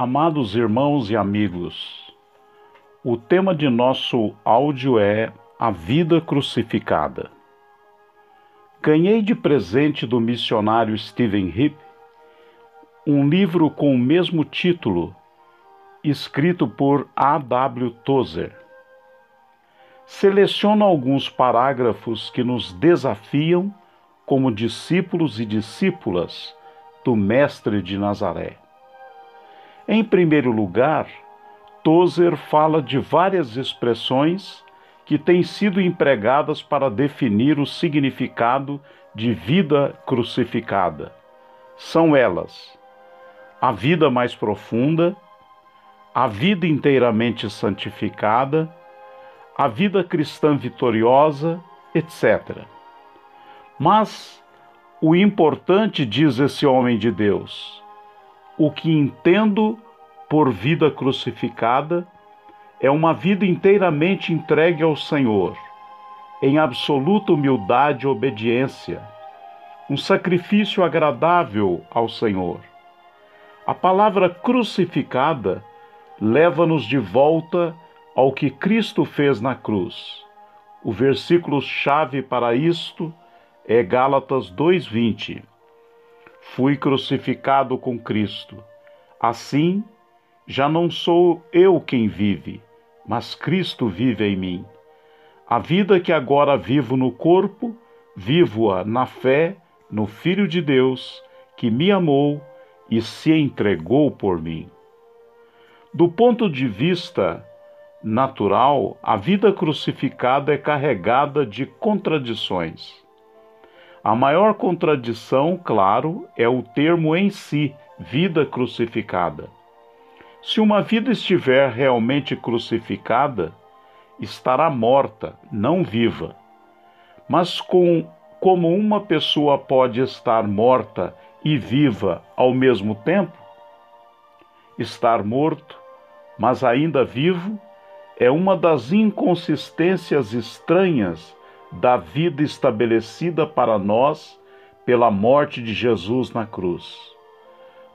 Amados irmãos e amigos, o tema de nosso áudio é A Vida Crucificada. Ganhei de presente do missionário Stephen Hip um livro com o mesmo título, escrito por A. W. Tozer. Seleciono alguns parágrafos que nos desafiam como discípulos e discípulas do Mestre de Nazaré. Em primeiro lugar, Tozer fala de várias expressões que têm sido empregadas para definir o significado de vida crucificada. São elas: a vida mais profunda, a vida inteiramente santificada, a vida cristã vitoriosa, etc. Mas o importante, diz esse homem de Deus, o que entendo por vida crucificada é uma vida inteiramente entregue ao Senhor, em absoluta humildade e obediência, um sacrifício agradável ao Senhor. A palavra crucificada leva-nos de volta ao que Cristo fez na cruz. O versículo chave para isto é Gálatas 2:20 fui crucificado com Cristo. Assim, já não sou eu quem vive, mas Cristo vive em mim. A vida que agora vivo no corpo, vivo-a na fé no Filho de Deus, que me amou e se entregou por mim. Do ponto de vista natural, a vida crucificada é carregada de contradições. A maior contradição, claro, é o termo em si, vida crucificada. Se uma vida estiver realmente crucificada, estará morta, não viva. Mas com, como uma pessoa pode estar morta e viva ao mesmo tempo? Estar morto, mas ainda vivo, é uma das inconsistências estranhas da vida estabelecida para nós pela morte de Jesus na cruz.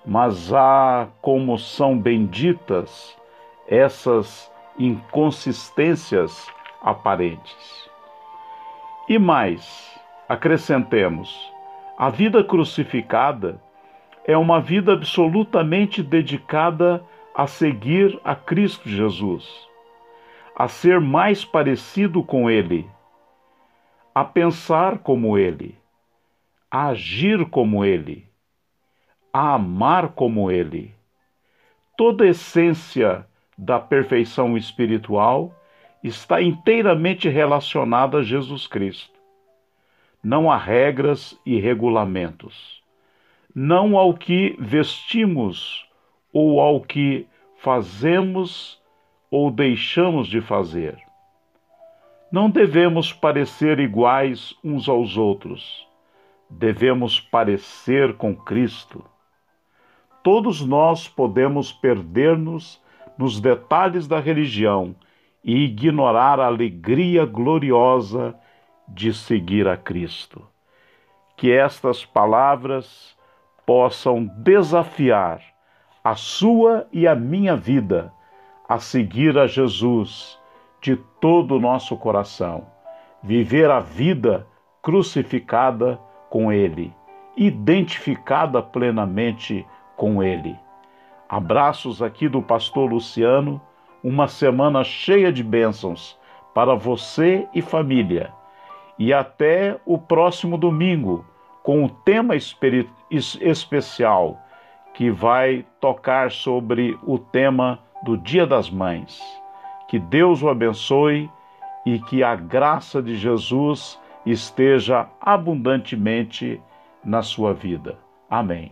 Mas há como são benditas essas inconsistências aparentes. E mais, acrescentemos, a vida crucificada é uma vida absolutamente dedicada a seguir a Cristo Jesus, a ser mais parecido com Ele a pensar como Ele, a agir como Ele, a amar como Ele. Toda a essência da perfeição espiritual está inteiramente relacionada a Jesus Cristo. Não há regras e regulamentos. Não ao que vestimos ou ao que fazemos ou deixamos de fazer não devemos parecer iguais uns aos outros, devemos parecer com Cristo. Todos nós podemos perder-nos nos detalhes da religião e ignorar a alegria gloriosa de seguir a Cristo. Que estas palavras possam desafiar a sua e a minha vida a seguir a Jesus de todo o nosso coração, viver a vida crucificada com Ele, identificada plenamente com Ele. Abraços aqui do pastor Luciano, uma semana cheia de bênçãos para você e família. E até o próximo domingo, com um tema especial que vai tocar sobre o tema do Dia das Mães. Que Deus o abençoe e que a graça de Jesus esteja abundantemente na sua vida. Amém.